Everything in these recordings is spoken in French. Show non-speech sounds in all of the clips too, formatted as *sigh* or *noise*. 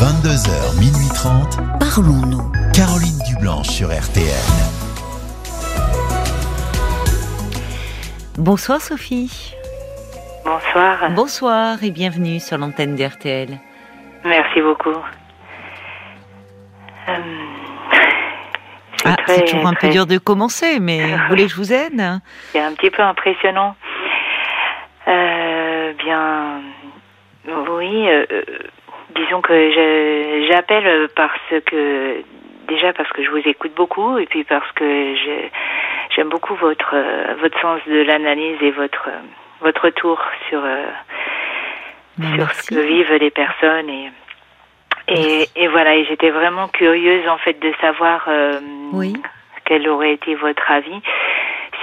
22h, minuit 30. Parlons-nous. Caroline Dublanche sur RTL. Bonsoir Sophie. Bonsoir. Bonsoir et bienvenue sur l'antenne d'RTL. Merci beaucoup. Euh, Ah, c'est toujours un peu dur de commencer, mais vous *laughs* voulez que je vous aide? C'est un petit peu impressionnant. Euh, bien, oui. euh, euh, disons que je- j'appelle parce que déjà parce que je vous écoute beaucoup et puis parce que je- j'aime beaucoup votre votre sens de l'analyse et votre votre retour sur euh, Ben, sur Merci. ce que vivent les personnes et et, et voilà et j'étais vraiment curieuse en fait de savoir euh, Oui. quel aurait été votre avis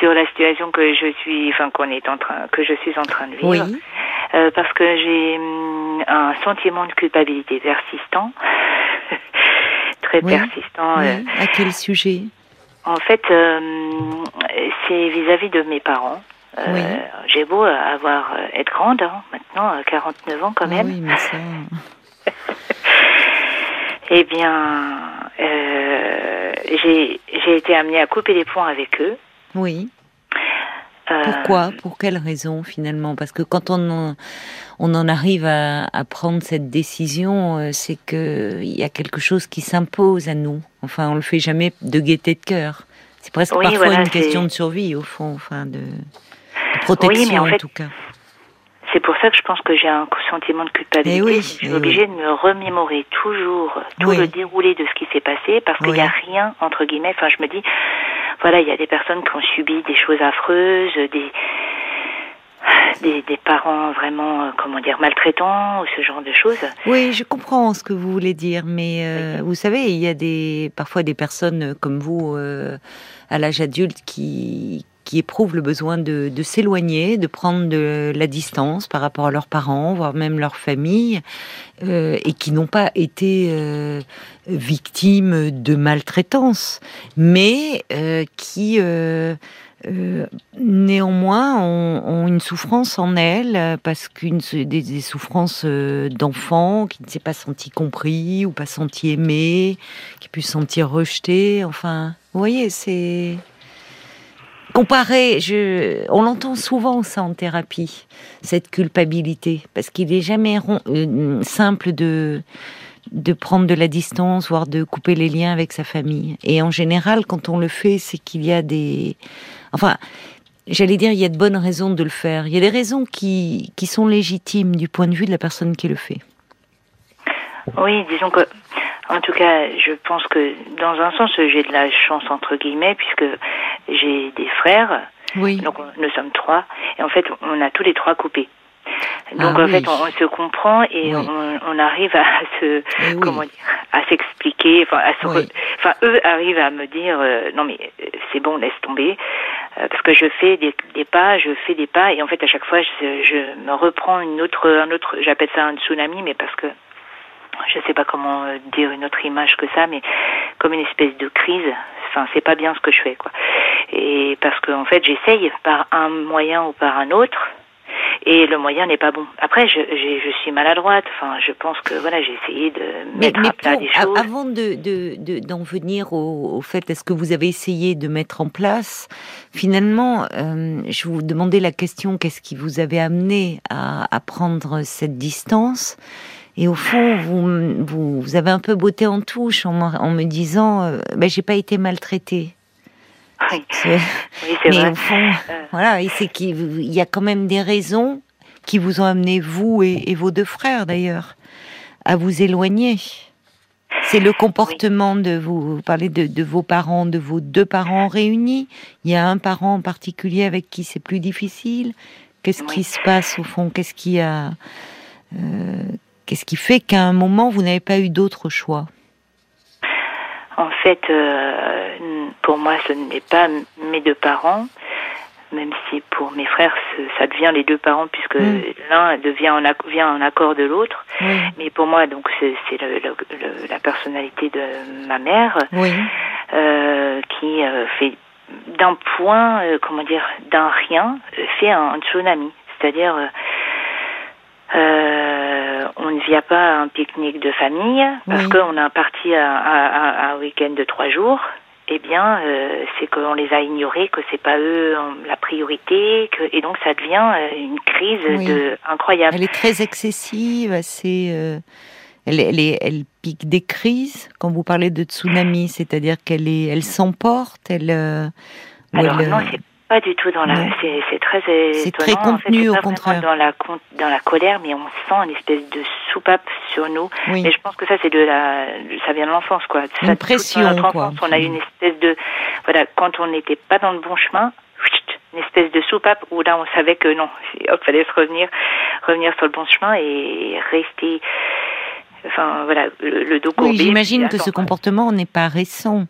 sur la situation que je suis enfin qu'on est en train que je suis en train de vivre Oui. Euh, parce que j'ai hum, un sentiment de culpabilité persistant *laughs* très Oui. persistant euh. À quel sujet? En fait, euh, c'est vis-à-vis de mes parents. Euh, Oui. J'ai beau avoir être grande, hein, maintenant, à 49 ans quand même. Oui, mais ça. *laughs* Eh bien, euh, j'ai j'ai été amenée à couper les ponts avec eux. Oui. Euh, Pourquoi? Pour quelle raison finalement? Parce que quand on en, on en arrive à, à prendre cette décision, euh, c'est que il y a quelque chose qui s'impose à nous. Enfin, on le fait jamais de gaieté de cœur. C'est presque Oui, parfois voilà, une question de survie au fond, enfin de, de protection en fait, en tout cas. C'est pour ça que je pense que j'ai un sentiment de culpabilité. Eh oui, je suis eh obligée de me remémorer toujours tout le déroulé de ce qui s'est passé parce qu'il n'y a rien, entre guillemets. Enfin, je me dis, voilà, il y a des personnes qui ont subi des choses affreuses, des, des, des parents vraiment, euh, comment dire, maltraitants ou ce genre de choses. Oui, je comprends ce que vous voulez dire, mais euh, vous savez, il y a des parfois des personnes comme vous euh, à l'âge adulte qui qui éprouvent le besoin de, s'éloigner, de prendre de la distance par rapport à leurs parents, voire même leur famille, euh, et qui n'ont pas été euh, victimes de maltraitance, mais euh, qui néanmoins ont, une souffrance en elles parce qu'une des, souffrances d'enfants qui ne s'est pas senti compris ou pas senti aimé, qui pu se sentir rejeté. Enfin, vous voyez, c'est comparé. Je, on l'entend souvent ça en thérapie, cette culpabilité, parce qu'il est jamais euh, simple de de prendre de la distance, voire de couper les liens avec sa famille. Et en général, quand on le fait, c'est qu'il y a des, enfin, j'allais dire, il y a de bonnes raisons de le faire. Il y a des raisons qui, qui sont légitimes du point de vue de la personne qui le fait. Oui, disons que, en tout cas, je pense que dans un sens, j'ai de la chance entre guillemets puisque j'ai des frères. Oui. Donc on- nous sommes trois et en fait on a tous les trois coupé. Donc Ah en oui. fait on, on se comprend et Oui. on, on arrive à se Eh oui. comment dire à s'expliquer. Enfin, à se re- enfin eux arrivent à me dire euh, non mais euh, c'est bon laisse tomber Euh, parce que je fais des, des pas, je fais des pas et en fait à chaque fois je, je me reprends une autre un autre j'appelle ça un tsunami mais parce que je sais pas comment euh, dire une autre image que ça, mais comme une espèce de crise. Enfin, c'est pas bien ce que je fais, quoi. Et parce que en fait, j'essaye par un moyen ou par un autre, et le moyen n'est pas bon. Après, je, j'ai- je suis maladroite. Enfin, je pense que voilà, j'ai essayé de mettre mais à plat des choses. avant de, de- de- d'en venir au, au fait, est-ce que vous avez essayé de mettre en place Finalement, euh, je vous demandais la question qu'est-ce qui vous avait amené à, à prendre cette distance? Et au fond, vous, vous, vous avez un peu botté en touche en, me- en me disant euh, ben, j'ai pas été maltraitée. Oui, C'est- oui, vrai. au fond, Euh. voilà, c'est qu'il y a quand même des raisons qui vous ont amené, vous et, et vos deux frères d'ailleurs, à vous éloigner. C'est le comportement de vous, vous parlez de, de vos parents, de vos deux parents réunis. Il y a un parent en particulier avec qui c'est plus difficile. Qu'est-ce qui se passe au fond? Qu'est-ce qui a, euh, qu'est-ce qui fait qu'à un moment vous n'avez pas eu d'autre choix? En fait, euh, pour moi, ce n'est pas mes deux parents, même si pour mes frères, ça devient les deux parents, puisque Mm. l'un devient en, vient en accord de l'autre. Mais pour moi, donc, c'est la personnalité de ma mère oui, euh, qui euh, fait d'un point, comment dire, d'un rien, fait un, un tsunami. C'est-à-dire, euh, on ne vient pas à un pique-nique de famille parce Oui. qu'on a parti à, à- à- à un week-end de trois jours. Eh bien, euh, c'est qu'on les a ignorés, que c'est pas eux euh, la priorité, que, et donc ça devient euh, une crise Oui. de incroyable. Elle est très excessive, assez. euh, elle, elle, est- elle pique des crises. Quand vous parlez de tsunami, c'est-à-dire qu'elle est, elle s'emporte, elle. euh, ou Alors elle, non, c'est pas du tout dans la. C'est très C'est très En fait, contenu, au contraire. Dans la dans la colère, mais on sent une espèce de soupape sur nous. oui. Mais je pense que ça, c'est de la, ça vient de l'enfance, quoi. Une pression, notre quoi. enfance, On a eu une espèce de, voilà, quand on n'était pas dans le bon chemin, une espèce de soupape où là, on savait que non, *laughs* hop, fallait se revenir, revenir sur le bon chemin et rester, enfin, voilà, le, le dos courbé. Oui, j'imagine que ce comportement n'est pas récent.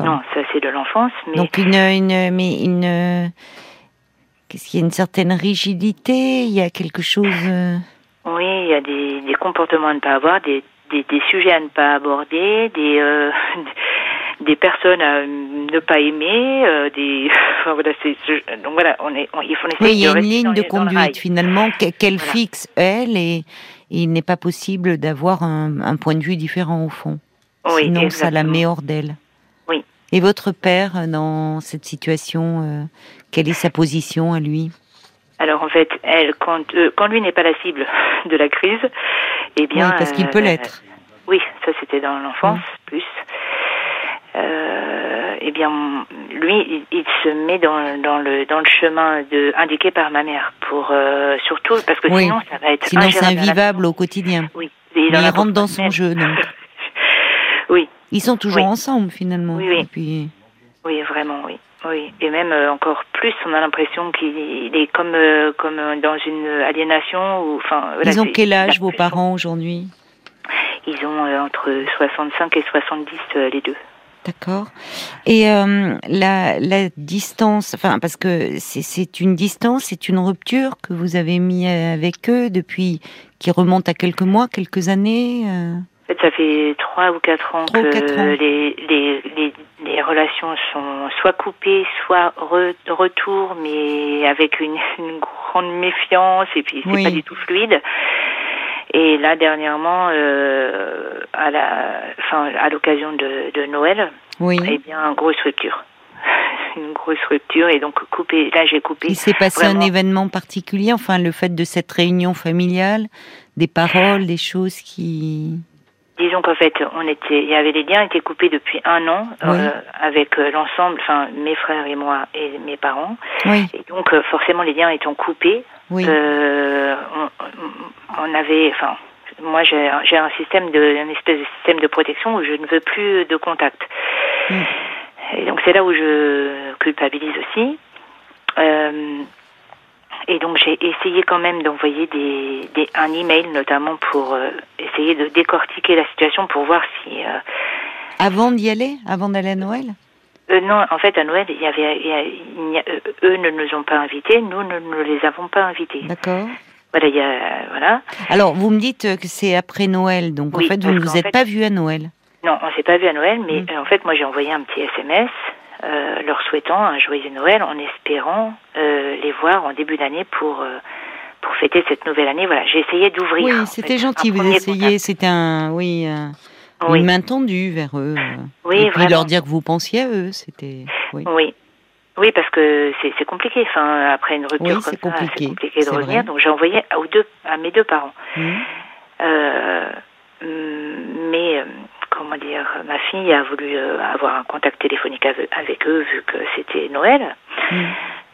Non, ça, c'est de l'enfance, mais Donc une, une, mais une, qu'est-ce qu'il y a une certaine rigidité Il y a quelque chose. euh, oui, il y a des, des comportements à ne pas avoir, des, des, des sujets à ne pas aborder, des, euh, *laughs* des personnes à ne pas aimer, euh, des, *laughs* enfin, voilà, c'est, ce- donc voilà, on est, on, il faut essayer Oui, il y a une ligne dans de conduite finalement que- qu'elle Voilà. fixe elle et, il n'est pas possible d'avoir un, un point de vue différent au fond. Oui, Sinon, ça la met hors d'elle. Et votre père, euh, dans cette situation, euh, quelle est sa position à lui? Alors en fait, elle, quand, euh, quand lui n'est pas la cible *laughs* de la crise, eh bien, Oui, parce qu'il peut l'être. Oui, ça c'était dans l'enfance Mm. plus. Euh, eh bien, lui, il, il se met dans, dans le dans le chemin de indiqué par ma mère pour euh, surtout parce que Oui. sinon ça va être Sinon, c'est invivable au quotidien. Oui, il la rentre dans son jeu, donc. *laughs* Ils sont toujours Oui. ensemble finalement. Oui, oui. Puis, oui, vraiment, oui. Oui, et même euh, encore plus, on a l'impression qu'il est comme euh, comme euh, dans une aliénation ou enfin. voilà, ils ont quel âge vos parents aujourd'hui? Ils ont euh, entre 65 et 70 euh, les deux. D'accord. Et la, la distance, enfin parce que c'est- c'est une distance, c'est une rupture que vous avez mis avec eux depuis qui remonte à quelques mois, quelques années. Fait, ça fait trois ou quatre ans que quatre ans. Les, les, les, les relations sont soit coupées, soit re, retour, mais avec une, *laughs* une grande méfiance et puis c'est Oui. pas du tout fluide. Et là, dernièrement, euh, à la, enfin, à l'occasion de, de Noël, Oui. eh bien, grosse rupture. *laughs* une grosse rupture et donc coupé. Là, j'ai coupé. Il s'est passé vraiment. un événement particulier, enfin le fait de cette réunion familiale, des paroles, des choses qui. Disons qu'en fait, on était, il y avait les liens étaient coupés depuis un an Oui. euh, avec euh, l'ensemble, enfin mes frères et moi et mes parents. Oui, Et donc euh, forcément les liens étant coupés, oui. euh, on, on avait, enfin moi j'ai un système de, un espèce de système de protection où je ne veux plus de contact. Mm. Et donc c'est là où je culpabilise aussi. Et donc j'ai essayé quand même d'envoyer des, des, un email notamment pour euh, essayer de décortiquer la situation pour voir si euh, Avant d'y aller, avant d'aller à Noël. euh, non en fait à Noël il y avait il y a- il y a- eux ne nous ont pas invités nous ne, ne les avons pas invités D'accord. voilà il y a voilà Alors vous me dites que c'est après Noël, donc Oui, en fait vous ne vous êtes fait- pas vu à Noël. non on s'est pas vu à Noël mais Mm. en fait moi j'ai envoyé un petit SMS euh, leur souhaitant un joyeux Noël en espérant euh, les voir en début d'année pour euh, pour fêter cette nouvelle année voilà j'ai essayé d'ouvrir Oui, c'était gentil. Vous essayez, c'était un, oui, un- Oui. une main tendue vers eux. Oui, Et puis leur dire que vous pensiez à eux, c'était. Oui. Oui. Oui, parce que c'est compliqué. Enfin, après une rupture Oui, comme c'est ça, compliqué, c'est compliqué de revenir. vrai. Donc j'ai envoyé à, aux deux, à mes deux parents. Mhm. Euh, mm, mais comment dire, ma fille a voulu euh, avoir un contact téléphonique avec, avec eux vu que c'était Noël. Mhm.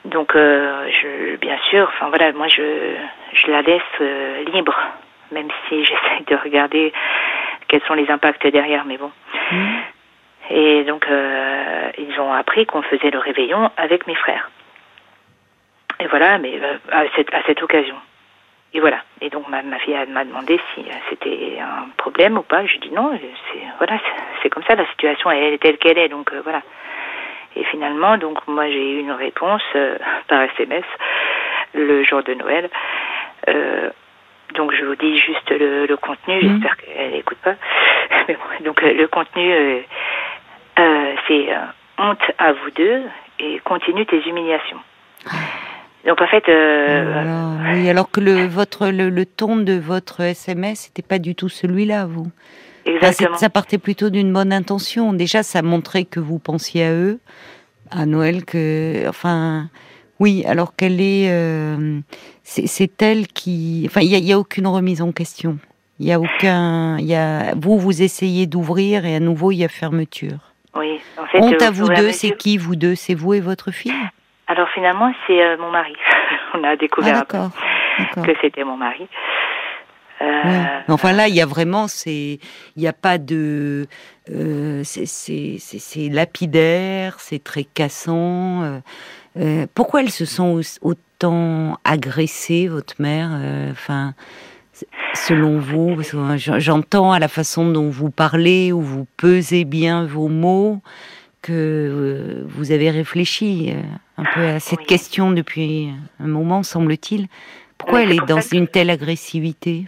Donc, euh, je, bien sûr, enfin voilà, moi je, je la laisse euh, libre, même si *laughs* j'essaie de regarder quels sont les impacts derrière, mais bon. Mhm. Et donc, euh, ils ont appris qu'on faisait le réveillon avec mes frères. Et voilà, mais euh, à, cette, à cette occasion. Et voilà. Et donc, ma, ma fille m'a demandé si euh, c'était un problème ou pas. Je dis non, c'est voilà, c'est- comme ça, la situation elle est telle qu'elle est, donc euh, voilà. Et finalement, donc moi j'ai eu une réponse euh, par SMS le jour de Noël. Euh, donc je vous dis juste le, le contenu, Mhm. j'espère qu'elle n'écoute pas. *laughs* Mais bon, donc euh, le contenu, euh, euh, c'est euh, honte à vous deux et continue tes humiliations. Donc en fait, euh, oui, alors que le *laughs* votre le, le ton de votre SMS n'était pas du tout celui-là, vous. exactement. ça partait plutôt d'une bonne intention. Déjà, ça montrait que vous pensiez à eux, à Noël, que, enfin, oui, alors qu'elle est, euh, c'est elle qui, enfin, il n'y a, a, aucune remise en question. Il y a aucun, il y a, vous, vous essayez d'ouvrir et à nouveau il y a fermeture. Oui, en fait. Honte à euh, vous deux, c'est qui vous deux? C'est vous et votre fille? Alors finalement, c'est euh, mon mari. *laughs* On a découvert ah, que c'était mon mari. Euh... Ouais. Enfin là, il y a vraiment, c'est, il n'y a pas de, euh, c'est lapidaire, c'est très cassant. Euh, euh, pourquoi elles se sont autant agressées, votre mère Enfin, selon vous, j'entends à la façon dont vous parlez, où vous pesez bien vos mots, que vous avez réfléchi un peu à cette oui. question depuis un moment, semble-t-il. Pourquoi elle est dans une telle agressivité?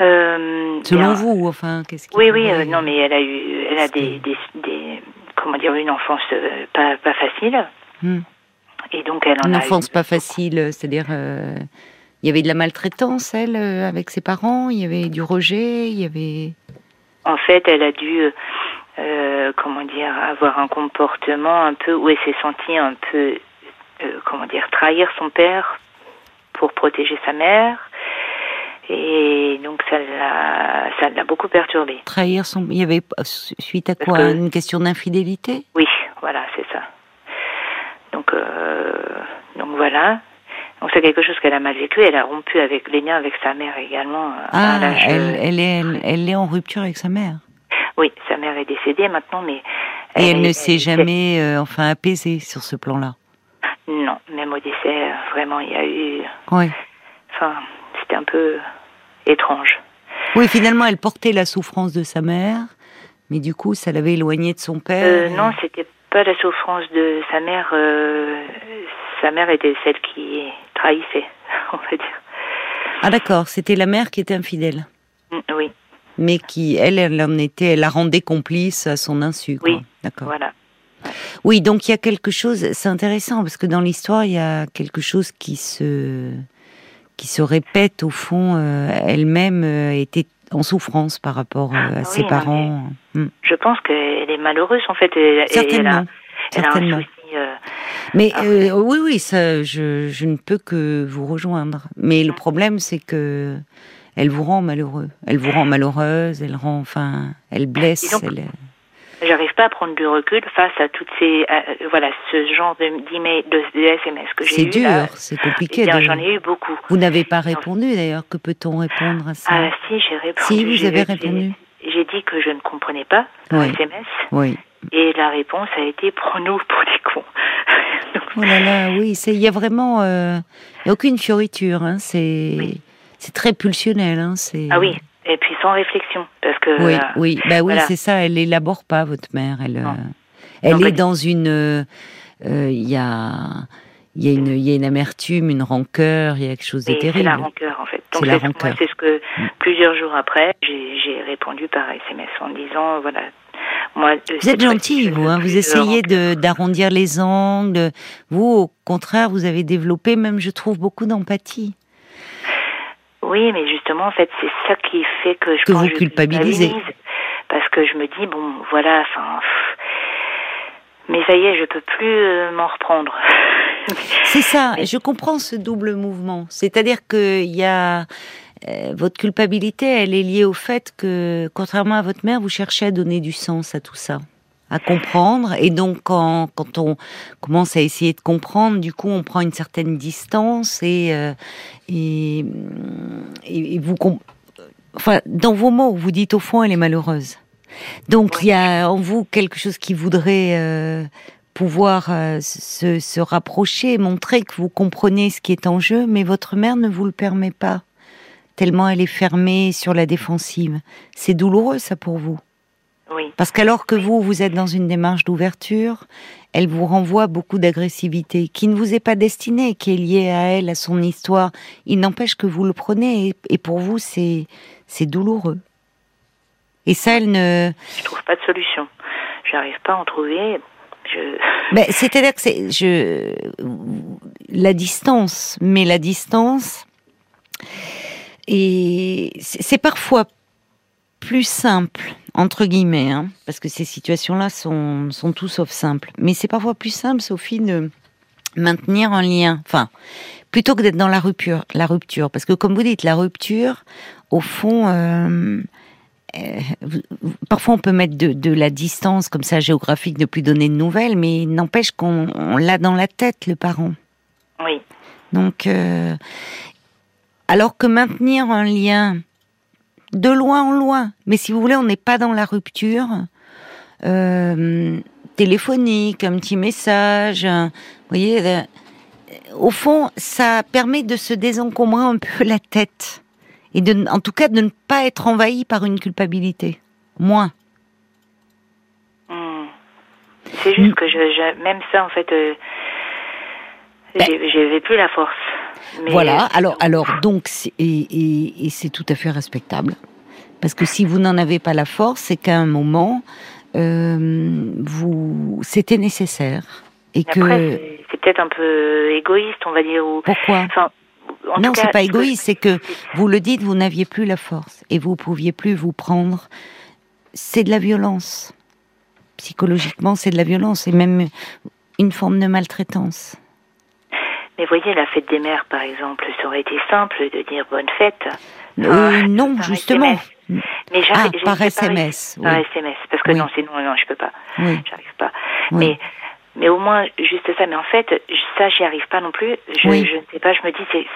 Euh, Selon bien, vous, enfin, qu'est-ce Oui, oui, euh, non, mais elle a eu, elle a des, des, des, comment dire, une enfance euh, pas, pas facile. Hmm. Et donc elle en une a enfance eu... pas facile, c'est-à-dire, euh, il y avait de la maltraitance, elle, avec ses parents, il y avait du rejet, il y avait. En fait, elle a dû, comment dire, avoir un comportement un peu où elle s'est sentie un peu, comment dire, trahir son père pour protéger sa mère. Et donc ça l'a, ça l'a beaucoup perturbé. Trahir son, il y avait suite à quoi? Que... Une question d'infidélité? Oui, voilà, c'est ça. Donc, euh, donc voilà. Donc c'est quelque chose qu'elle a mal vécu. Elle a rompu avec les liens avec sa mère également. Ah, elle, elle, est, elle, elle, est en rupture avec sa mère. Oui, sa mère est décédée maintenant, mais. Et elle, elle ne s'est jamais, euh, enfin, apaisée sur ce plan-là. Non, même au décès, vraiment, il y a eu. Oui. Enfin, c'était un peu étrange. Oui, finalement, elle portait la souffrance de sa mère, mais du coup, ça l'avait éloignée de son père. Euh, et... Non, c'était pas la souffrance de sa mère. Euh, sa mère était celle qui trahissait, *laughs* on va dire. Ah d'accord, c'était la mère qui était infidèle. Mm, oui. Mais qui, elle, elle en était, elle la rendait complice à son insu. Quoi. Oui. D'accord. Voilà. Oui, donc il y a quelque chose, c'est intéressant parce que dans l'histoire, il y a quelque chose qui se qui se répète au fond, euh, elle-même euh, était en souffrance par rapport euh, à oui, ses parents. Hmm. Je pense qu'elle est malheureuse en fait. Elle, certainement. Elle a, certainement. Elle a mais oui, oui, ça, je, je, ne peux que vous rejoindre. Mais le problème, c'est que elle vous rend malheureux. Elle vous rend malheureuse. Elle rend, enfin, elle blesse. Donc, elle... J'arrive pas à prendre du recul face à toutes ces, euh, voilà, ce genre d'emails, de, de, SMS que j'ai eu. C'est dur, c'est compliqué. Eh de... J'en ai eu beaucoup. Vous n'avez pas répondu d'ailleurs. Que peut-on répondre à ça? Ah si, j'ai répondu. Si vous avez répondu. J'ai dit que je ne comprenais pas oui. SMS. Oui. Et la réponse a été prends-nous pour des cons. oh là là, oui, il y a vraiment, euh, y a aucune fioriture. Hein, c'est, oui. C'est très pulsionnel. Hein, c'est. Ah oui. Et puis sans réflexion, parce que oui, euh, oui, bah oui, voilà. c'est ça. Elle élabore pas votre mère. Elle, euh, elle est dans une, il euh, y a, il y a une, il y a une amertume, une rancœur, il y a quelque chose de terrible. C'est la rancœur en fait. C'est la rancœur. C'est ce que plusieurs jours après, j'ai répondu par SMS en disant voilà. Moi, vous êtes gentil, vous. Hein, vous essayez d'arrondir les angles. Vous, au contraire, vous avez développé, même, je trouve, beaucoup d'empathie. Oui, mais justement, en fait, c'est ça qui fait que je que vous je culpabilisez. culpabilise, parce que je me dis bon, voilà, enfin, mais ça y est, je peux plus euh, m'en reprendre. *laughs* c'est ça. Je comprends ce double mouvement. C'est-à-dire que il y a euh, votre culpabilité, elle est liée au fait que, contrairement à votre mère, vous cherchez à donner du sens à tout ça à comprendre. Et donc, quand, quand on commence à essayer de comprendre, du coup, on prend une certaine distance et, euh, et, et, et, vous, enfin, dans vos mots, vous dites au fond, elle est malheureuse. Donc, il y a en vous quelque chose qui voudrait euh, pouvoir euh, se, se rapprocher, montrer que vous comprenez ce qui est en jeu, mais votre mère ne vous le permet pas, tellement elle est fermée sur la défensive. C'est douloureux, ça, pour vous? Oui. Parce qu'alors que vous, vous êtes dans une démarche d'ouverture, elle vous renvoie beaucoup d'agressivité qui ne vous est pas destinée, qui est liée à elle, à son histoire. Il n'empêche que vous le prenez et, et pour vous, c'est c'est douloureux. Et ça, elle ne. Je trouve pas de solution. J'arrive pas à en trouver. Ben, *laughs* c'est-à-dire que c'est je la distance, mais la distance et c'est parfois plus simple entre guillemets, hein, parce que ces situations-là sont, sont tout sauf simples. Mais c'est parfois plus simple, Sophie, de maintenir un lien. Enfin, plutôt que d'être dans la rupture, la rupture, parce que comme vous dites, la rupture, au fond, euh, euh, parfois on peut mettre de, la distance comme ça géographique, ne plus donner de nouvelles, mais n'empêche qu'on l'a dans la tête le parent. Oui. Donc, euh, alors que maintenir un lien de loin en loin, mais si vous voulez, on n'est pas dans la rupture. téléphonique, un petit message, vous voyez, au fond, ça permet de se désencombrer un peu la tête. Et de, en tout cas, de ne pas être envahi par une culpabilité. Moins. Hmm. C'est juste que je, même ça, en fait, euh, ben. j'avais plus la force. Voilà, alors, alors donc, et, et, c'est tout à fait respectable. Parce que si vous n'en avez pas la force, c'est qu'à un moment, euh, vous, c'était nécessaire. Et que c'est peut-être un peu égoïste, on va dire. Ou, Pourquoi? Non, c'est pas égoïste, c'est que vous le dites, vous n'aviez plus la force et vous pouviez plus vous prendre. C'est de la violence. Psychologiquement, c'est de la violence et même une forme de maltraitance. Mais voyez, la fête des mères, par exemple, ça aurait été simple de dire bonne fête. Euh, non, justement. Mais ah, par SMS. Par SMS, parce que non, sinon, non, je peux pas. Oui. J'arrive pas. Mais mais au moins juste ça. Mais en fait, ça, j'y arrive pas non plus. Je, je ne sais pas. Je me dis, c'est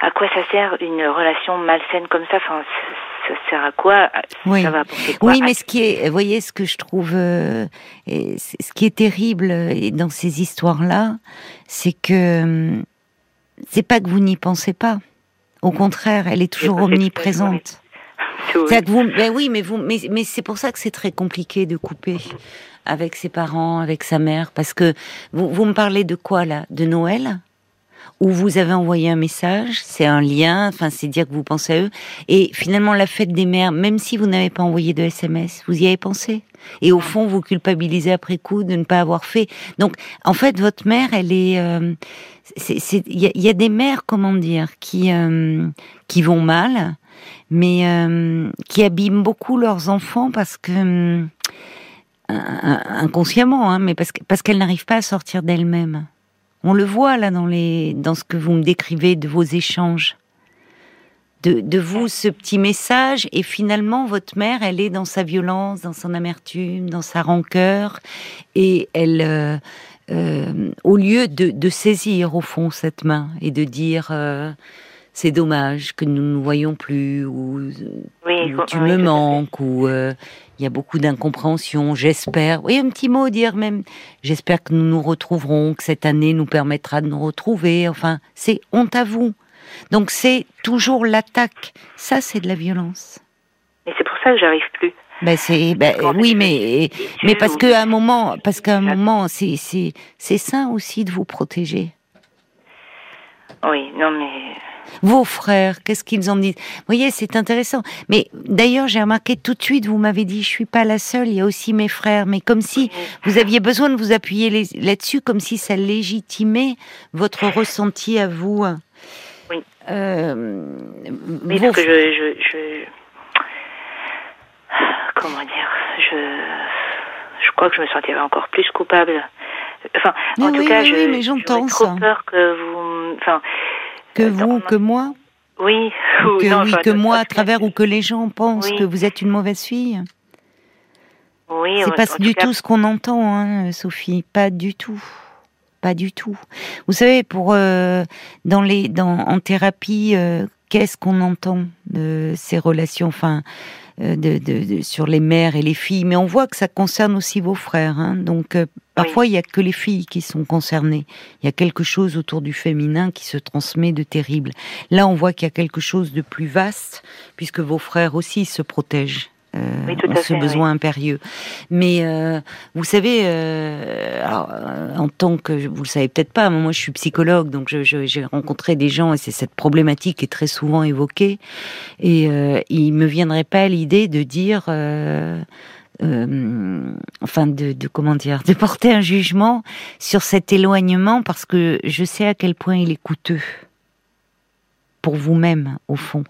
à quoi ça sert une relation malsaine comme ça? Enfin, ça sert à quoi Oui, ça va quoi oui mais ce qui est, vous voyez, ce que je trouve, euh, ce qui est terrible dans ces histoires-là, c'est que c'est pas que vous n'y pensez pas. Au contraire, elle est toujours omniprésente. Que vous, ben oui, mais vous, mais, mais c'est pour ça que c'est très compliqué de couper avec ses parents, avec sa mère Parce que vous, vous me parlez de quoi là? De Noël? Où vous avez envoyé un message, c'est un lien, enfin c'est dire que vous pensez à eux. Et finalement, la fête des mères, même si vous n'avez pas envoyé de SMS, vous y avez pensé. Et au fond, vous culpabilisez après coup de ne pas avoir fait. Donc, en fait, votre mère, elle est, euh, il y, a des mères, comment dire, qui euh, qui vont mal, mais euh, qui abîment beaucoup leurs enfants parce que inconsciemment, hein, mais parce, parce qu'elle n'arrive pas à sortir d'elle-même. On le voit là dans, les, dans ce que vous me décrivez de vos échanges. De, de, vous ce petit message et finalement votre mère elle est dans sa violence, dans son amertume, dans sa rancœur et elle euh, euh, au lieu de, de, saisir au fond cette main et de dire euh, c'est dommage que nous ne nous voyons plus ou, tu me manques ou il y a beaucoup d'incompréhension. J'espère, oui, un petit mot dire même. J'espère que nous nous retrouverons, que cette année nous permettra de nous retrouver. Enfin, c'est honte à vous. Donc c'est toujours l'attaque. Ça, c'est de la violence. Et c'est pour ça que j'arrive plus. Ben c'est, ben, oui, mais mais parce qu'à un moment, parce qu'à un moment, c'est c'est c'est sain aussi de vous protéger. Oui, non mais vos frères, qu'est-ce qu'ils en disent? Vous voyez, c'est intéressant. Mais d'ailleurs, j'ai remarqué tout de suite, vous m'avez dit, je suis pas la seule, il y a aussi mes frères. Mais comme si vous aviez besoin de vous appuyer là-dessus, comme si ça légitimait votre ressenti à vous. Oui. Euh, mais que je, je, comment dire, je, je crois que je me sentirais encore plus coupable. Enfin, en tout cas, je, mais j'entends trop peur que vous, enfin, que vous, que moi Oui. *laughs* Que, oui, que moi à travers ou que les gens pensent que vous êtes une mauvaise fille Oui. C'est pas du tout ce qu'on entend, hein, Sophie. Pas du tout. Pas du tout. Vous savez, pour euh, dans les, dans, en thérapie, euh, qu'est-ce qu'on entend de ces relations Enfin, euh, de, de, sur les mères et les filles, mais on voit que ça concerne aussi vos frères. Hein. Donc euh, parfois il n'y a que les filles qui sont concernées. Il y a quelque chose autour du féminin qui se transmet de terrible. Là on voit qu'il y a quelque chose de plus vaste, puisque vos frères aussi se protègent. Euh, ce besoin impérieux. Mais euh, vous savez, euh, alors, en tant que vous le savez peut-être pas, mais moi je suis psychologue, donc j'ai rencontré des gens et c'est cette problématique qui est très souvent évoquée. Et il me viendrait pas l'idée de dire euh, enfin de, de, comment dire, de porter un jugement sur cet éloignement parce que je sais à quel point il est coûteux pour vous-même au fond.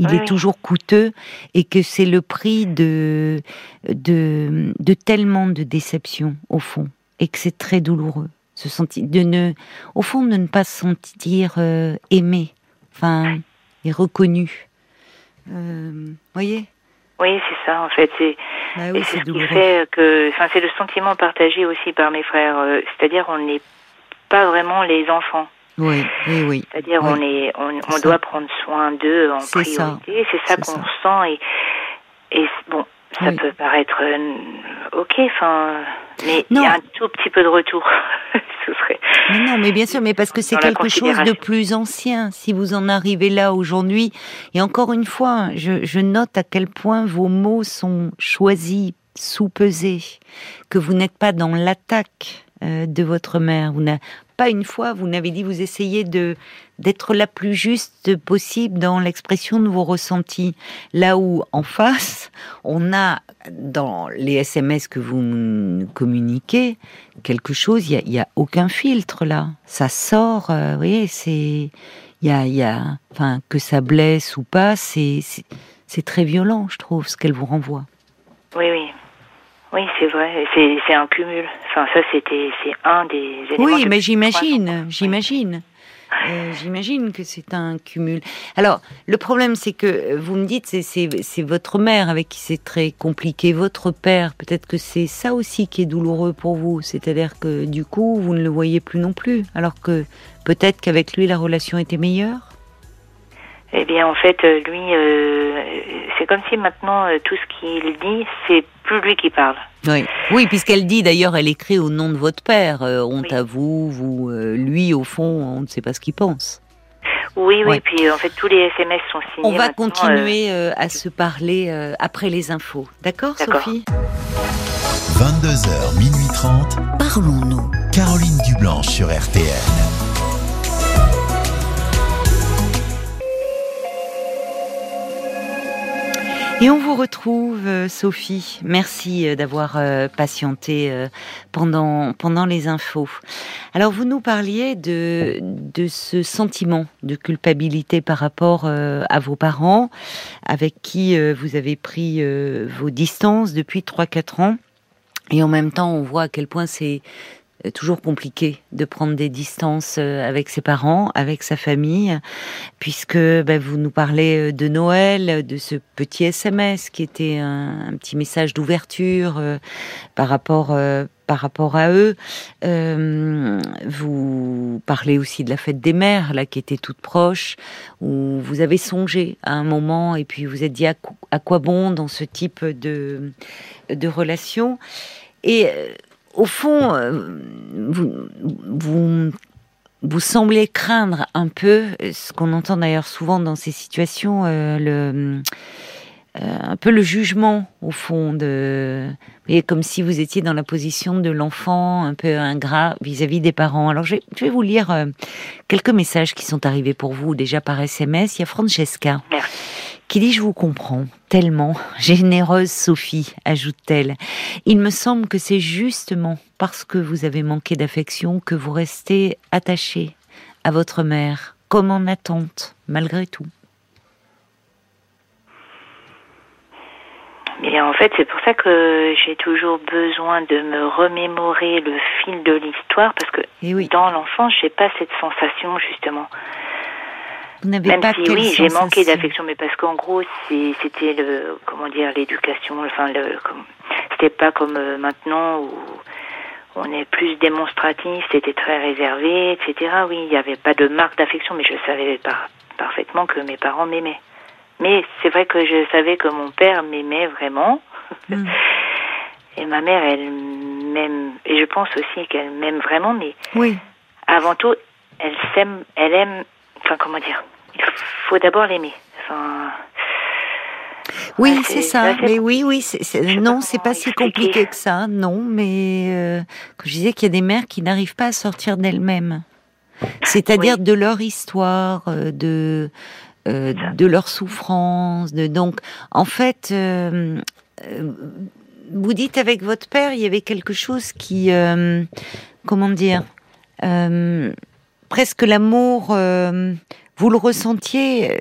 Il est toujours coûteux et que c'est le prix de, de, de tellement de déceptions au fond et que c'est très douloureux. Se sentir, de ne, au fond, de ne pas se sentir euh, aimé, enfin, et reconnu. Euh, voyez? Oui, c'est ça en fait. C'est bah oui, ce qui fait que, enfin, c'est le sentiment partagé aussi par mes frères. Euh, c'est-à-dire, on n'est pas vraiment les enfants. Oui, oui, oui. C'est-à-dire, on est, on, on doit prendre soin d'eux en priorité. C'est ça qu'on sent et et bon, ça peut paraître euh, ok, enfin, mais il y a un tout petit peu de retour. *laughs* Ce serait. Mais non, mais bien sûr, mais parce que c'est quelque chose de plus ancien. Si vous en arrivez là aujourd'hui, et encore une fois, je, je note à quel point vos mots sont choisis, sous-pesés, que vous n'êtes pas dans l'attaque de votre mère. Vous pas une fois, vous n'avez dit, vous essayez de d'être la plus juste possible dans l'expression de vos ressentis. Là où en face, on a dans les SMS que vous communiquez quelque chose, il y a, aucun filtre là. Ça sort, euh, vous voyez, c'est il y a, y a, enfin que ça blesse ou pas, c'est c'est très violent, je trouve, ce qu'elle vous renvoie. Oui, oui. Oui, c'est vrai. C'est un cumul. Enfin, ça, c'était c'est un des éléments. Oui, mais j'imagine, j'imagine. Euh, j'imagine que c'est un cumul. Alors, le problème, c'est que vous me dites, c'est votre mère avec qui c'est très compliqué, votre père. Peut-être que c'est ça aussi qui est douloureux pour vous. C'est-à-dire que du coup, vous ne le voyez plus non plus, alors que peut-être qu'avec lui, la relation était meilleure. Eh bien, en fait, euh, lui, euh, c'est comme si maintenant euh, tout ce qu'il dit, c'est plus lui qui parle. Oui, oui puisqu'elle dit d'ailleurs, elle écrit au nom de votre père. honte à vous, vous, lui, au fond, on ne sait pas ce qu'il pense. Oui, oui, puis en fait, tous les SMS sont signés. On va continuer à se parler après les infos. D'accord, Sophie? 22h, minuit 30. Parlons-nous. Caroline Dublanche sur RTN. Et on vous retrouve, euh, Sophie. Merci euh, d'avoir euh, patienté pendant pendant les infos. Alors vous nous parliez de de ce sentiment de culpabilité par rapport à vos parents, avec qui vous avez pris vos distances depuis 3-4 ans. Et en même temps, on voit à quel point c'est toujours compliqué de prendre des distances euh, avec ses parents, avec sa famille, puisque ben, vous nous parlez euh, de Noël, de ce petit SMS qui était un, petit message d'ouverture par rapport par rapport à eux. vous parlez aussi de la fête des mères, là, qui était toute proche, où vous avez songé à un moment et puis vous êtes dit à, à quoi bon dans ce type de, de relation? Et au fond, euh, vous, vous, semblez craindre un peu, ce qu'on entend d'ailleurs souvent dans ces situations, euh, euh, un peu le jugement, au fond, et comme si vous étiez dans la position de l'enfant, un peu ingrat vis-à-vis des parents. Alors, je vais, vous lire quelques messages qui sont arrivés pour vous déjà par SMS. Il y a Francesca. Merci qui dit Je vous comprends tellement, généreuse Sophie, ajoute-t-elle. Il me semble que c'est justement parce que vous avez manqué d'affection que vous restez attaché à votre mère, comme en attente, malgré tout. Mais en fait, c'est pour ça que j'ai toujours besoin de me remémorer le fil de l'histoire, parce que eh dans l'enfance, j'ai pas cette sensation justement. Vous n'avez pas si, oui, j'ai manqué d'affection, mais parce qu'en gros, c'était le, comment dire, l'éducation. Enfin, le, c'était pas comme euh, maintenant où on est plus démonstratif, c'était très réservé, etc. Oui, il n'y avait pas de marque d'affection, mais je savais parfaitement que mes parents m'aimaient. Mais c'est vrai que je savais que mon père m'aimait vraiment. Hmm. *laughs* Et ma mère, elle m'aime, et je pense aussi qu'elle m'aime vraiment, mais oui. avant tout, elle s'aime, elle aime enfin comment dire, il faut d'abord l'aimer. Enfin, oui, c'est ça. Mais oui, oui, c'est, non, c'est pas si compliqué que ça, non. Mais euh, je disais qu'il y a des mères qui n'arrivent pas à sortir d'elles-mêmes, c'est-à-dire de leur histoire, euh, de euh, de leur souffrance. De donc, en fait, vous dites avec votre père, il y avait quelque chose qui, euh, comment dire, euh, presque l'amour, euh, vous le ressentiez, euh,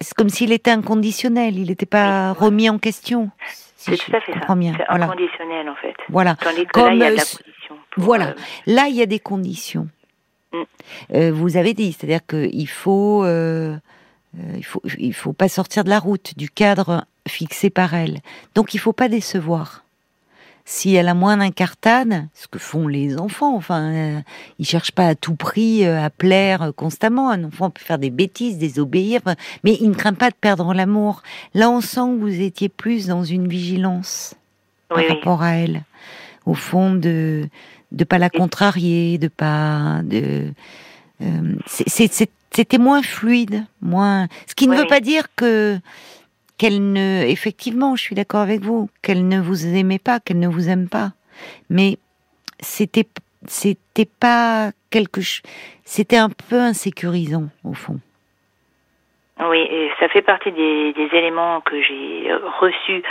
c'est comme s'il était inconditionnel, il n'était pas Oui, remis en question. si C'est tout à fait ça. C'est Voilà. inconditionnel en fait. voilà. Tandis que Comme, là, il y a de la euh, condition. voilà. euh, Là, il y a des conditions. Mm. Euh, vous avez dit, c'est-à-dire qu'il faut, euh, euh, il faut, il faut pas sortir de la route, du cadre fixé par elle. Donc, il faut pas décevoir. Si elle a moins d'incartade, ce que font les enfants, enfin, euh, ils cherchent pas à tout prix euh, à plaire euh, constamment. Un enfant peut faire des bêtises, désobéir, mais il ne craint pas de perdre l'amour. Là, on sent que vous étiez plus dans une vigilance par oui, rapport à elle, au fond de de pas la contrarier, de pas de euh, c'était moins fluide, moins. Ce qui ne Oui, veut pas dire que qu'elle ne, effectivement, je suis d'accord avec vous, qu'elle ne vous aimait pas, qu'elle ne vous aime pas, mais c'était c'était pas quelque chose, c'était un peu insécurisant au fond. Oui, et ça fait partie des, des éléments que j'ai euh, reçus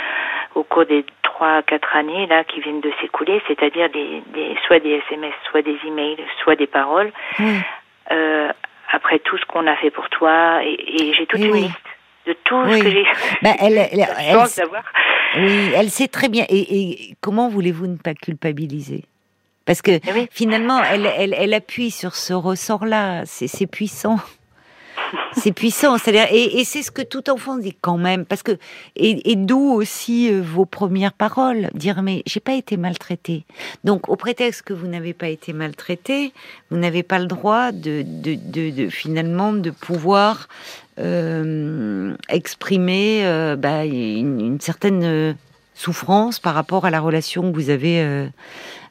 au cours des trois, quatre années là qui viennent de s'écouler, c'est-à-dire des, des, soit des SMS, soit des emails, soit des paroles. Oui. Euh, après tout ce qu'on a fait pour toi, et, et j'ai toute une oui. liste de tout Oui. ce que j'ai Ben, elle, elle, *laughs* la elle- chance d'avoir. Oui, elle sait très bien. Et, et comment voulez-vous ne pas culpabiliser? Parce que Eh oui. finalement, elle, elle, elle appuie sur ce ressort-là. C'est c'est puissant. *laughs* C'est puissant, c'est-à-dire et, et c'est ce que tout enfant dit quand même, parce que et, et d'où aussi euh, vos premières paroles, dire mais j'ai pas été maltraitée. Donc au prétexte que vous n'avez pas été maltraitée, vous n'avez pas le droit de, de, de, de- finalement de pouvoir euh, exprimer euh, bah, une, une certaine euh, souffrance par rapport à la relation que vous avez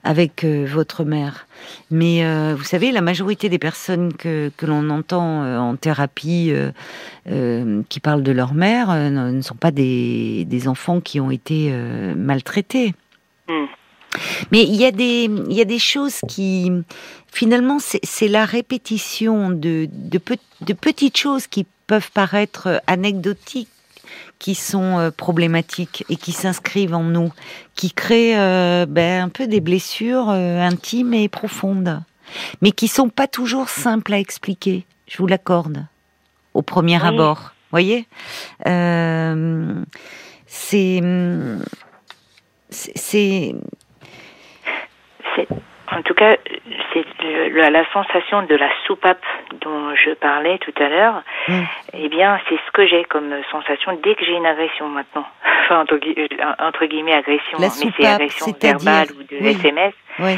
avec votre mère. Mais euh, vous savez, la majorité des personnes que, que l'on entend euh, en thérapie euh, qui parlent de leur mère ne sont pas des, des enfants qui ont été maltraités. Hmm. Mais il y a des, il y a des choses qui, finalement, c'est c'est la répétition de, de, pe- de petites choses qui peuvent paraître anecdotiques, qui sont euh, problématiques et qui s'inscrivent en nous, qui créent euh, ben, un peu des blessures euh, intimes et profondes, mais qui sont pas toujours simples à expliquer. Je vous l'accorde. Au premier Oui. abord, voyez? Euh, c'est- C'est- En tout cas, c'est la, la sensation de la soupape dont je parlais tout à l'heure. Mm. Eh bien, c'est ce que j'ai comme sensation dès que j'ai une agression maintenant. *laughs* Enfin, entre, gui- euh, entre guillemets, agression, La mais c'est agression verbale ou de oui. SMS. oui.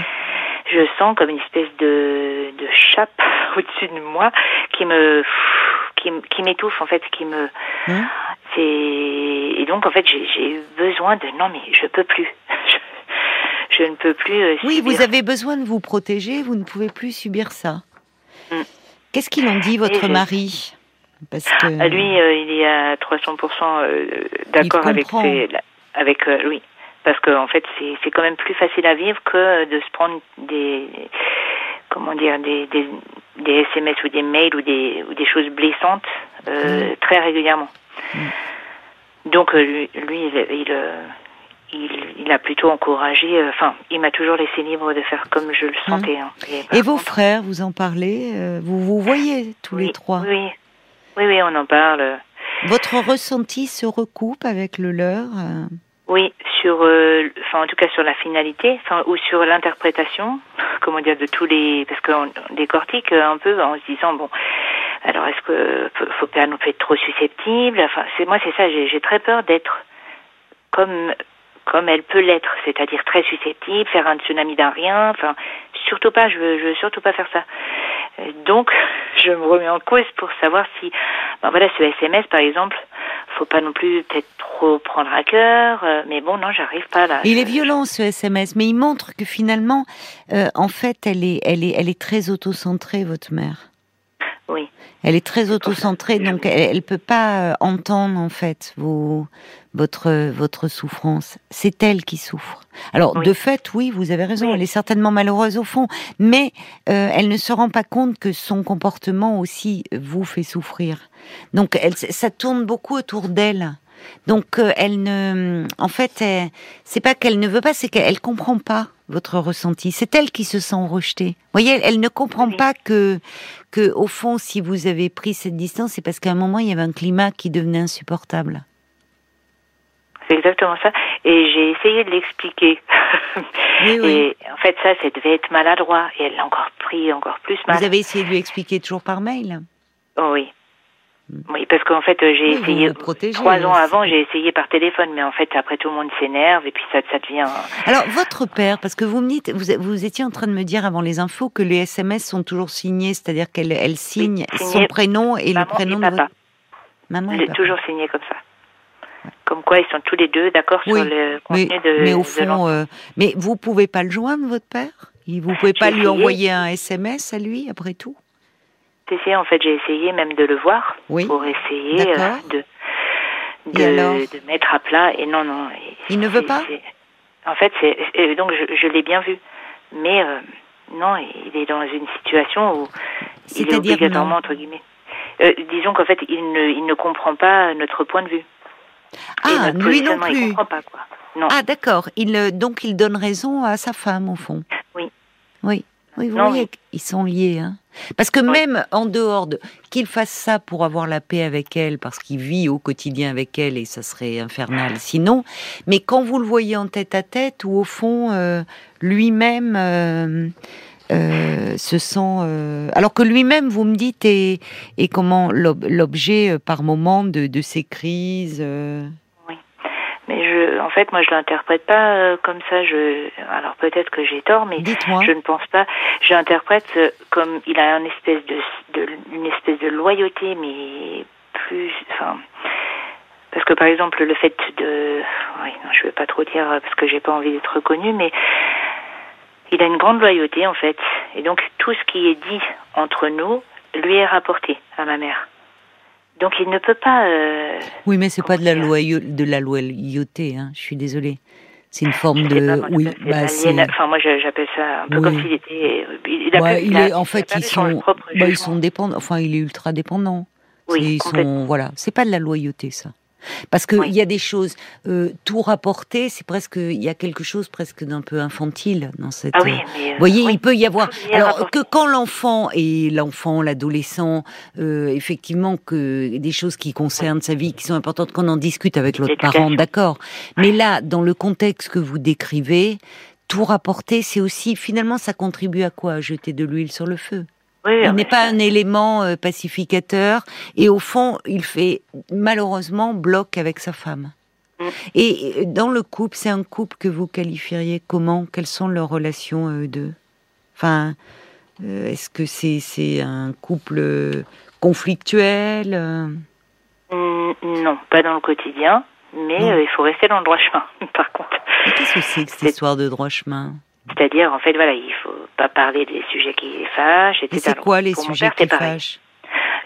Je sens comme une espèce de, de chape *laughs* au-dessus de moi qui me qui, m'étouffe en fait, qui me Hein c'est et donc en fait j'ai j'ai besoin de non mais je peux plus. Je, ne peux plus. euh, Oui, subir vous avez besoin de vous protéger, vous ne pouvez plus subir ça. Mm. Qu'est-ce qu'il en dit, votre mari? Parce que À lui, euh, il est à 300% euh, d'accord avec ses, avec lui, parce que en fait, c'est quand même plus facile à vivre que de se prendre des comment dire des, des, des SMS ou des mails ou des ou des choses blessantes euh, très régulièrement. Donc euh, lui, lui, il, il, il, il a plutôt encouragé. euh, Enfin, il m'a toujours laissé libre de faire comme je le sentais. hein. par Et vos contre- frères, vous en parlez euh, Vous vous voyez tous Oui, les trois? Oui, oui, oui, on en parle. Votre ressenti se recoupe avec le leur euh, Oui, sur, euh, enfin en tout cas sur la finalité, ou sur l'interprétation, *laughs* comment dire de tous les, parce qu'on on décortique un peu en se disant bon, alors est-ce que faut- faut pas non plus être trop susceptible, enfin c'est moi c'est ça, j'ai j'ai très peur d'être comme comme elle peut l'être, c'est-à-dire très susceptible, faire un tsunami d'un rien, enfin surtout pas, je veux, je veux surtout pas faire ça. Euh, Donc *laughs* je me remets en cause pour savoir si, ben voilà, ce SMS par exemple, faut pas non plus peut-être trop prendre à cœur, euh, mais bon non, j'arrive pas là. Il est violent ce SMS, mais il montre que finalement, euh, en fait, elle est, elle est, elle est très autocentrée, votre mère. Oui. Elle est très autocentrée, donc elle, elle peut pas euh, entendre en fait vos, votre, votre souffrance. C'est elle qui souffre. Alors Oui. de fait, oui, vous avez raison. Oui. Elle est certainement malheureuse au fond, mais euh, elle ne se rend pas compte que son comportement aussi vous fait souffrir. Donc elle, ça tourne beaucoup autour d'elle. Donc euh, elle ne, en fait, elle- c'est pas qu'elle ne veut pas, c'est qu'elle comprend pas votre ressenti. C'est elle qui se sent rejetée. Vous voyez, elle, elle ne comprend pas que, que au fond, si vous avez pris cette distance, c'est parce qu'à un moment il y avait un climat qui devenait insupportable. C'est exactement ça. Et j'ai essayé de l'expliquer. Oui, oui. Et en fait, ça, ça devait être maladroit. Et elle l'a encore pris encore plus mal. Vous avez essayé de lui expliquer toujours par mail? Oh oui. Oui, parce qu'en fait, j'ai. Oui, essayé protégez, trois ans avant, j'ai essayé par téléphone, mais en fait, après tout le monde s'énerve et puis ça, ça devient. Alors votre père, parce que vous me dites, vous, vous étiez en train de me dire avant les infos que les SMS sont toujours signés, c'est-à-dire qu'elle elle signe Oui, son prénom et le prénom et de papa. votre maman et papa. toujours signé comme ça. Comme quoi, ils sont tous les deux d'accord Oui, sur le Mais, contenu de. mais au de fond, euh, mais vous pouvez pas le joindre, votre père? Vous pouvez pas lui envoyer un SMS à lui, après tout? Essayé, en fait, j'ai essayé même de le voir Oui. pour essayer euh, de de, de mettre à plat. Et non, non. Il ne veut pas En fait, c'est donc je, je l'ai bien vu, mais euh, non, il est dans une situation où il est obligatoirement entre guillemets. Euh, disons qu'en fait, il ne, il ne comprend pas notre point de vue. Ah, lui non positionnement, Il plus. comprend pas quoi. Non. Ah, d'accord. Il donc il donne raison à sa femme au fond. Oui. Oui. Oui, vous Non, voyez oui. qu'ils sont liés. Hein. Parce que même en dehors de qu'il fasse ça pour avoir la paix avec elle, parce qu'il vit au quotidien avec elle et ça serait infernal sinon. Mais quand vous le voyez en tête à tête, ou au fond euh, lui-même euh, euh, se sent, alors que lui-même, vous me dites, est, est comment l'ob- l'objet par moment de, de ces crises. Mais je, en fait, moi, je l'interprète pas euh, comme ça. Je, alors peut-être que j'ai tort, mais je ne pense pas. Je l'interprète euh, comme il a une espèce de, de une espèce de loyauté, mais plus, enfin, parce que par exemple le fait de, oui, non, je vais pas trop dire euh, parce que j'ai pas envie d'être reconnu, mais il a une grande loyauté en fait, et donc tout ce qui est dit entre nous lui est rapporté à ma mère. Donc il ne peut pas. euh, Oui, mais c'est pas de la, Comment loyau- de la loyauté, hein. je suis désolée. C'est une forme de. pas, moi, oui, bah, c'est. Enfin, moi, j'appelle ça un peu Oui. comme s'il était. Il, il a Ouais, perdu- il il a- est, en fait, ils son sont, bah, ils sont dépendants. Enfin, il est ultra dépendant. Oui, ils sont, voilà, c'est pas de la loyauté, ça. Parce qu'il Oui. y a des choses, euh, tout rapporter, c'est presque, il y a quelque chose presque d'un peu infantile dans cette. Ah oui, euh, mais. euh, Vous voyez, oui. il peut y avoir. Alors rapporté. que quand l'enfant et l'enfant, l'adolescent, euh, effectivement, que des choses qui concernent sa vie, qui sont importantes, qu'on en discute avec l'autre parent, d'accord. Mais là, dans le contexte que vous décrivez, tout rapporter, c'est aussi finalement, ça contribue à quoi? À jeter de l'huile sur le feu. Oui, Il n'est pas un élément euh, pacificateur et au fond, il fait malheureusement bloc avec sa femme. Mm. Et euh, dans le couple, c'est un couple que vous qualifieriez comment? Quelles sont leurs relations à eux deux? Enfin, euh, est-ce que c'est c'est un couple euh, conflictuel euh? Mm, Non, pas dans le quotidien, mais euh, il faut rester dans le droit chemin, *laughs* par contre. Qu'est-ce que c'est que cette histoire de droit chemin? C'est-à-dire, en fait, voilà, il faut pas parler des sujets qui fâchent, etc. Et c'est quoi les Pour sujets père, qui fâchent?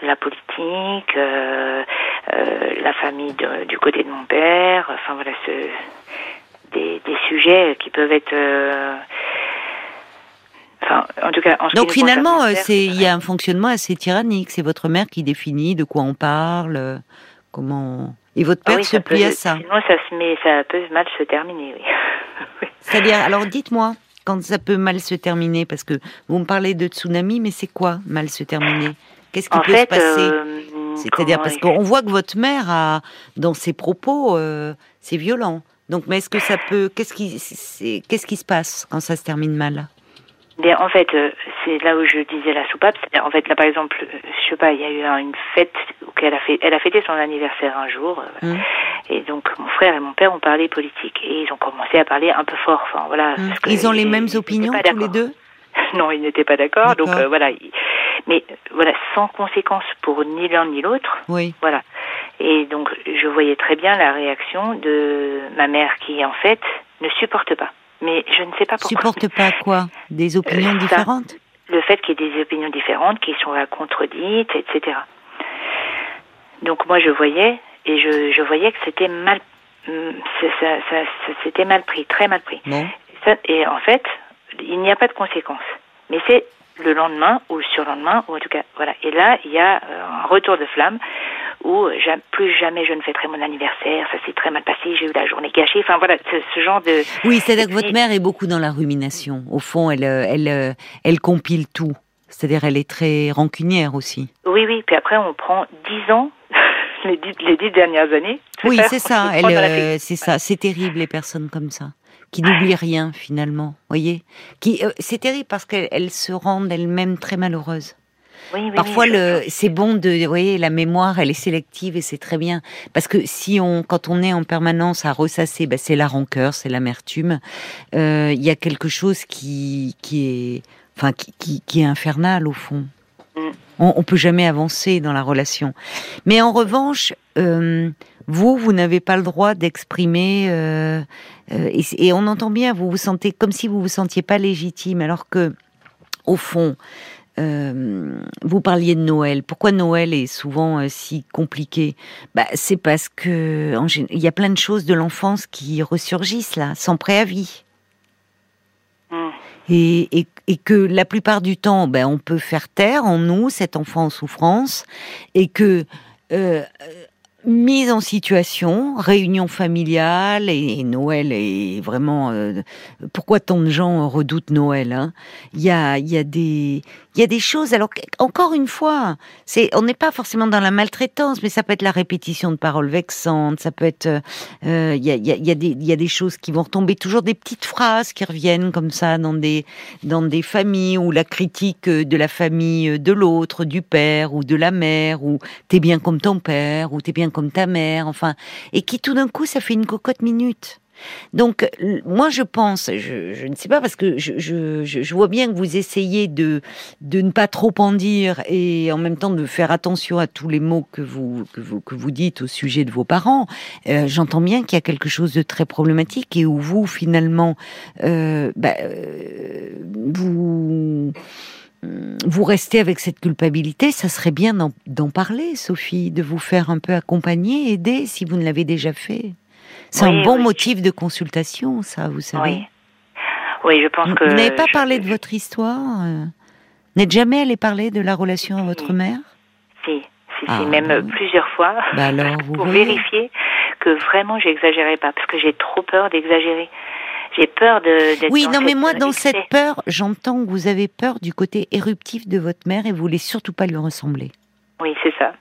La politique, euh, euh, la famille de- du côté de mon père, enfin voilà, ce, des, des sujets qui peuvent être... euh, Enfin, en tout cas, en ce Donc finalement, c'est il y a un fonctionnement assez tyrannique. C'est votre mère qui définit de quoi on parle, comment. Et votre Ah père oui, se plie peut- à ça. Sinon, ça se met, ça peut mal se terminer. Oui. *laughs* C'est-à-dire, alors dites-moi, quand ça peut mal se terminer, parce que vous me parlez de tsunami, mais c'est quoi mal se terminer? Qu'est-ce qui En peut fait, se passer? euh, C'est-à-dire parce qu'on voit que votre mère a, dans ses propos, euh, c'est violent. Donc, mais est-ce que ça peut, qu'est-ce qui, qu'est-ce qui se passe quand ça se termine mal? Bien, en fait, euh, c'est là où je disais la soupape. En fait, là, par exemple, euh, je sais pas, il y a eu un- une fête où elle a fait, elle a fêté son anniversaire un jour, euh, Hum. et donc mon frère et mon père ont parlé politique et ils ont commencé à parler un peu fort. Enfin, voilà. Parce que Ils ont les mêmes opinions tous les deux *laughs* Non, ils n'étaient pas d'accord. Donc euh, voilà. Mais voilà, sans conséquence pour ni l'un ni l'autre. Oui. Voilà. Et donc, je voyais très bien la réaction de ma mère qui, en fait, ne supporte pas. Mais je ne sais pas pourquoi. Supporte pas quoi? Des opinions Euh, différentes? Le fait qu'il y ait des opinions différentes, qui sont contredites, etc. Donc moi, je voyais, et je, je voyais que c'était mal, hum, ça, ça, c'était mal pris, très mal pris. Ça- et en fait, il n'y a pas de conséquences. Mais c'est le lendemain ou sur le lendemain, ou en tout cas, voilà. Et là, il y a euh, un retour de flamme ou plus jamais je ne fêterai mon anniversaire, ça s'est très mal passé, j'ai eu la journée gâchée. Enfin voilà, ce, genre de. Oui, c'est-à-dire que votre mère est beaucoup dans la rumination. Au fond, elle, elle, elle compile tout. C'est-à-dire, elle est très rancunière aussi. Oui, oui. Puis après, on prend dix ans *laughs* les dix, les dix dernières années. Oui, c'est ça. Elle, c'est ça. C'est terrible les personnes comme ça qui n'oublient rien finalement. Voyez, qui euh, c'est terrible parce qu'elles se rendent elles-mêmes très malheureuses. Oui, oui, Parfois, le, c'est bon de, vous voyez, la mémoire, elle est sélective et c'est très bien. Parce que si on, quand on est en permanence à ressasser, ben c'est la rancœur, c'est l'amertume. Euh, il y a quelque chose qui, qui est, enfin, qui, qui, qui est infernal au fond. Mm. On, on peut jamais avancer dans la relation. Mais en revanche, euh, vous, vous n'avez pas le droit d'exprimer, euh, euh, et, on entend bien, vous vous sentez comme si vous vous sentiez pas légitime, alors que, au fond, euh, vous parliez de Noël. Pourquoi Noël est souvent si compliqué? Bah, C'est parce que il y a plein de choses de l'enfance qui ressurgissent là, sans préavis. Hmm. Et, et, que la plupart du temps, ben, on peut faire taire en nous cet enfant en souffrance, et que mise en situation, réunion familiale et, Noël est vraiment. Euh, pourquoi tant de gens redoutent Noël hein? Il y a, il y a des, il y a des choses. Alors encore une fois, c'est, on n'est pas forcément dans la maltraitance, mais ça peut être la répétition de paroles vexantes. Ça peut être, euh, il y, a, y a, y a y a des choses qui vont retomber. Toujours des petites phrases qui reviennent comme ça dans des, dans des familles ou la critique de la famille de l'autre, du père ou de la mère, ou t'es bien comme ton père, ou t'es bien comme ta mère. Enfin, et qui tout d'un coup, ça fait une cocotte minute. Donc, moi, je pense, je, ne sais pas, parce que je, vois bien que vous essayez de, de ne pas trop en dire et en même temps de faire attention à tous les mots que vous, que vous, que vous dites au sujet de vos parents. Euh, j'entends bien qu'il y a quelque chose de très problématique et où vous, finalement, euh, bah, euh, vous vous restez avec cette culpabilité, ça serait bien d'en parler, Sophie, de vous faire un peu accompagner, aider si vous ne l'avez déjà fait. C'est un bon motif de consultation, ça, vous savez. Oui, je pense que. Vous n'avez pas parlé de votre histoire euh, N'êtes jamais allé parler de la relation à votre mère? Si, si, ah, même plusieurs fois. Bah alors, vous *laughs* pour vérifier que vraiment j'exagérais pas, parce que j'ai trop peur d'exagérer. J'ai peur de. Oui, non, mais moi, dans cette peur, j'entends que vous avez peur du côté éruptif de votre mère et vous voulez surtout pas lui ressembler. Oui, c'est ça.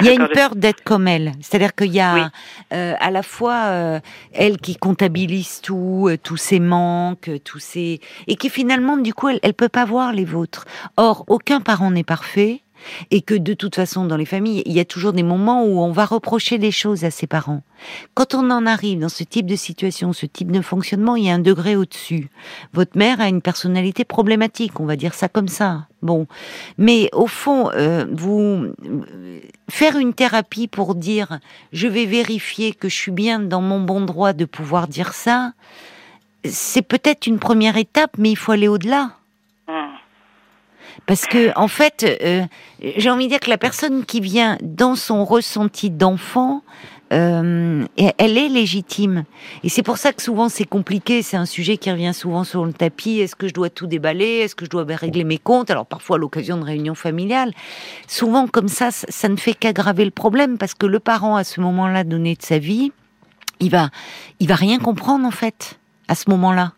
Il y a une peur d'être comme elle. C'est-à-dire qu'il y a euh, à la fois euh, elle qui comptabilise tout, euh, tous ses manques, tous ses et qui finalement du coup elle, elle peut pas voir les vôtres. Or aucun parent n'est parfait et que de toute façon dans les familles, il y a toujours des moments où on va reprocher des choses à ses parents. Quand on en arrive dans ce type de situation, ce type de fonctionnement, il y a un degré au-dessus. Votre mère a une personnalité problématique, on va dire ça comme ça. Bon, mais au fond, euh, vous faire une thérapie pour dire je vais vérifier que je suis bien dans mon bon droit de pouvoir dire ça, c'est peut-être une première étape, mais il faut aller au-delà. Parce que, en fait, euh, j'ai envie de dire que la personne qui vient dans son ressenti d'enfant, euh, elle est légitime. Et c'est pour ça que souvent c'est compliqué. C'est un sujet qui revient souvent sur le tapis. Est-ce que je dois tout déballer? Est-ce que je dois régler mes comptes? Alors parfois à l'occasion de réunions familiales. Souvent comme ça, ça ne fait qu'aggraver le problème parce que le parent à ce moment-là donné de sa vie, il va, il va rien comprendre en fait à ce moment-là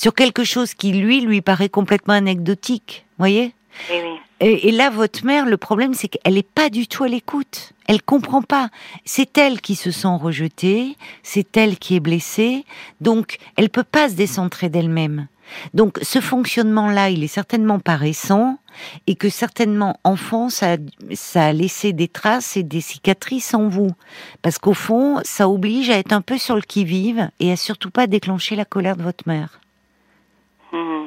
sur quelque chose qui lui lui paraît complètement anecdotique, voyez? Et, là, votre mère, le problème, c'est qu'elle n'est pas du tout à l'écoute. Elle comprend pas. C'est elle qui se sent rejetée, c'est elle qui est blessée, donc elle peut pas se décentrer d'elle-même. Donc ce fonctionnement-là, il est certainement pas récent et que certainement enfant, ça, ça a laissé des traces et des cicatrices en vous. Parce qu'au fond, ça oblige à être un peu sur le qui-vive et à surtout pas déclencher la colère de votre mère.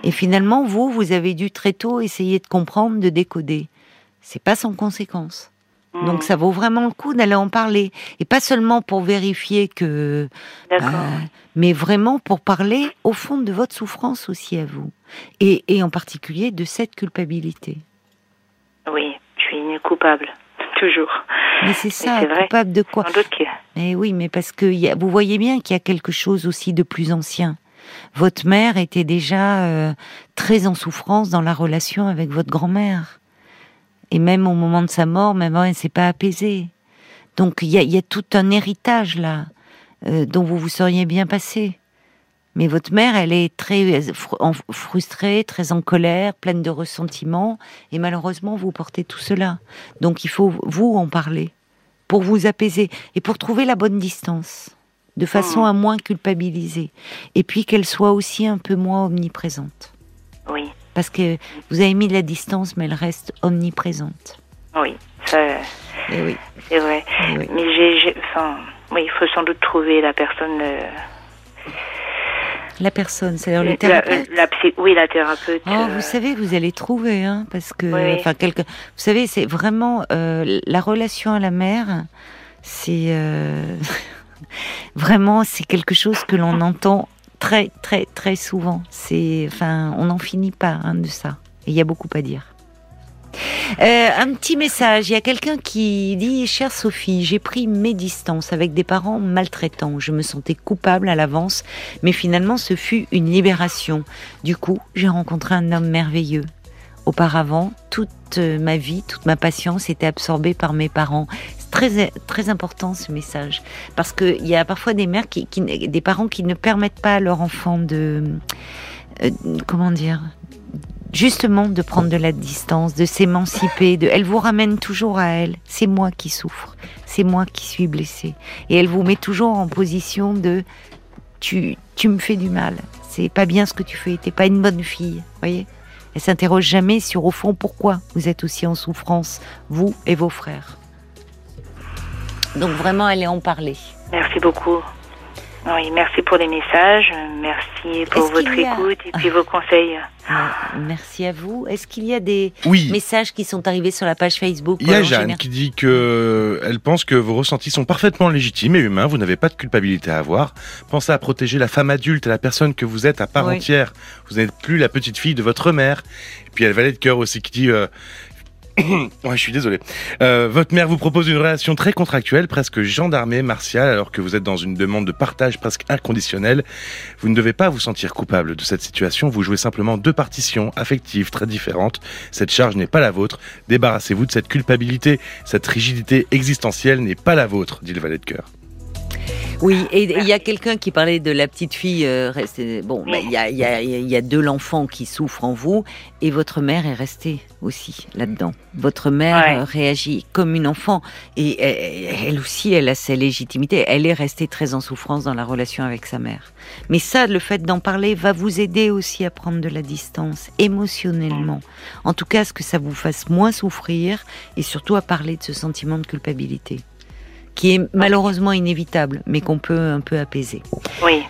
Et finalement, vous, vous avez dû très tôt essayer de comprendre, de décoder. C'est pas sans conséquence. Donc ça vaut vraiment le coup d'aller en parler. Et pas seulement pour vérifier que... Euh, mais vraiment pour parler au fond de votre souffrance aussi à vous. Et, et en particulier de cette culpabilité. Oui, je suis une coupable. Toujours. Mais c'est ça, coupable de quoi Mais oui, mais parce que y a, vous voyez bien qu'il y a quelque chose aussi de plus ancien votre mère était déjà euh, très en souffrance dans la relation avec votre grand-mère. Et même au moment de sa mort, même elle s'est pas apaisée. Donc il y a, tout un héritage là euh, dont vous vous seriez bien passé. Mais votre mère, elle est très frustrée, très en colère, pleine de ressentiments, et malheureusement, vous portez tout cela. Donc il faut vous en parler pour vous apaiser et pour trouver la bonne distance, de façon Hmm. à moins culpabiliser, et puis qu'elle soit aussi un peu moins omniprésente. Oui, Parce que vous avez mis de la distance, mais elle reste omniprésente. oui, ça, Et oui, c'est vrai. et oui. Mais j'ai, enfin, oui, il faut sans doute trouver la personne. euh, La personne, c'est-à-dire le thérapeute. la psy- oui, la thérapeute. Oh, euh, vous savez, vous allez trouver, hein, parce que, Oui. enfin, quelqu'un. Vous savez, c'est vraiment euh, la relation à la mère. C'est *laughs* vraiment, c'est quelque chose que l'on *laughs* entend très, très, très souvent. C'est, enfin, on n'en finit pas hein, de ça. Et il y a beaucoup à dire. Euh, un petit message. Il y a quelqu'un qui dit Chère Sophie, j'ai pris mes distances avec des parents maltraitants. Je me sentais coupable à l'avance, mais finalement, ce fut une libération. Du coup, j'ai rencontré un homme merveilleux. Auparavant, toute ma vie, toute ma patience était absorbée par mes parents. Très, important ce message. Parce qu'il y a parfois des mères qui, des parents qui ne permettent pas à leur enfant de, euh, comment dire, justement de prendre de la distance, de s'émanciper. Elle vous ramène toujours à elle. C'est moi qui souffre. C'est moi qui suis blessée. Et elle vous met toujours en position de, tu, tu me fais du mal. C'est pas bien ce que tu fais. T'es pas une bonne fille. Voyez? Elle s'interroge jamais sur au fond pourquoi vous êtes aussi en souffrance, vous et vos frères. Donc vraiment, elle est en parler. Merci beaucoup. Oui, merci pour les messages, merci pour votre a- écoute et puis vos conseils. Merci à vous. Est-ce qu'il y a des Oui. messages qui sont arrivés sur la page Facebook Il y a Jeanne qui dit que elle pense que vos ressentis sont parfaitement légitimes et humains. Vous n'avez pas de culpabilité à avoir. Pensez à protéger la femme adulte et la personne que vous êtes à part Oui. entière. Vous n'êtes plus la petite fille de votre mère. Et puis il y a le valet de cœur aussi qui dit. euh, *coughs* ouais, je suis désolé. Euh, votre mère vous propose une relation très contractuelle, presque gendarmée, martiale, alors que vous êtes dans une demande de partage presque inconditionnelle. Vous ne devez pas vous sentir coupable de cette situation. Vous jouez simplement deux partitions affectives très différentes. Cette charge n'est pas la vôtre. Débarrassez-vous de cette culpabilité. Cette rigidité existentielle n'est pas la vôtre, dit le valet de cœur. Oui, et *laughs* il y a quelqu'un qui parlait de la petite fille. euh, restée- bon, bah, il y, a, y, a, y a de l'enfant qui souffre en vous, et votre mère est restée aussi là-dedans. Votre mère Ouais. euh, réagit comme une enfant, et elle, elle aussi, elle a sa légitimité. Elle est restée très en souffrance dans la relation avec sa mère. Mais ça, le fait d'en parler va vous aider aussi à prendre de la distance émotionnellement. En tout cas, à ce que ça vous fasse moins souffrir, et surtout à parler de ce sentiment de culpabilité qui est malheureusement inévitable, mais qu'on peut un peu apaiser. Oui.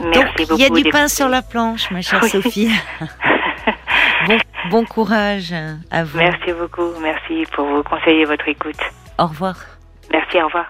Merci Donc, beaucoup. il y a du pain sur la planche, ma chère Oui. Sophie. *laughs* bon, bon courage à vous. Merci beaucoup. Merci pour vos conseils et votre écoute. Au revoir. Merci, au revoir.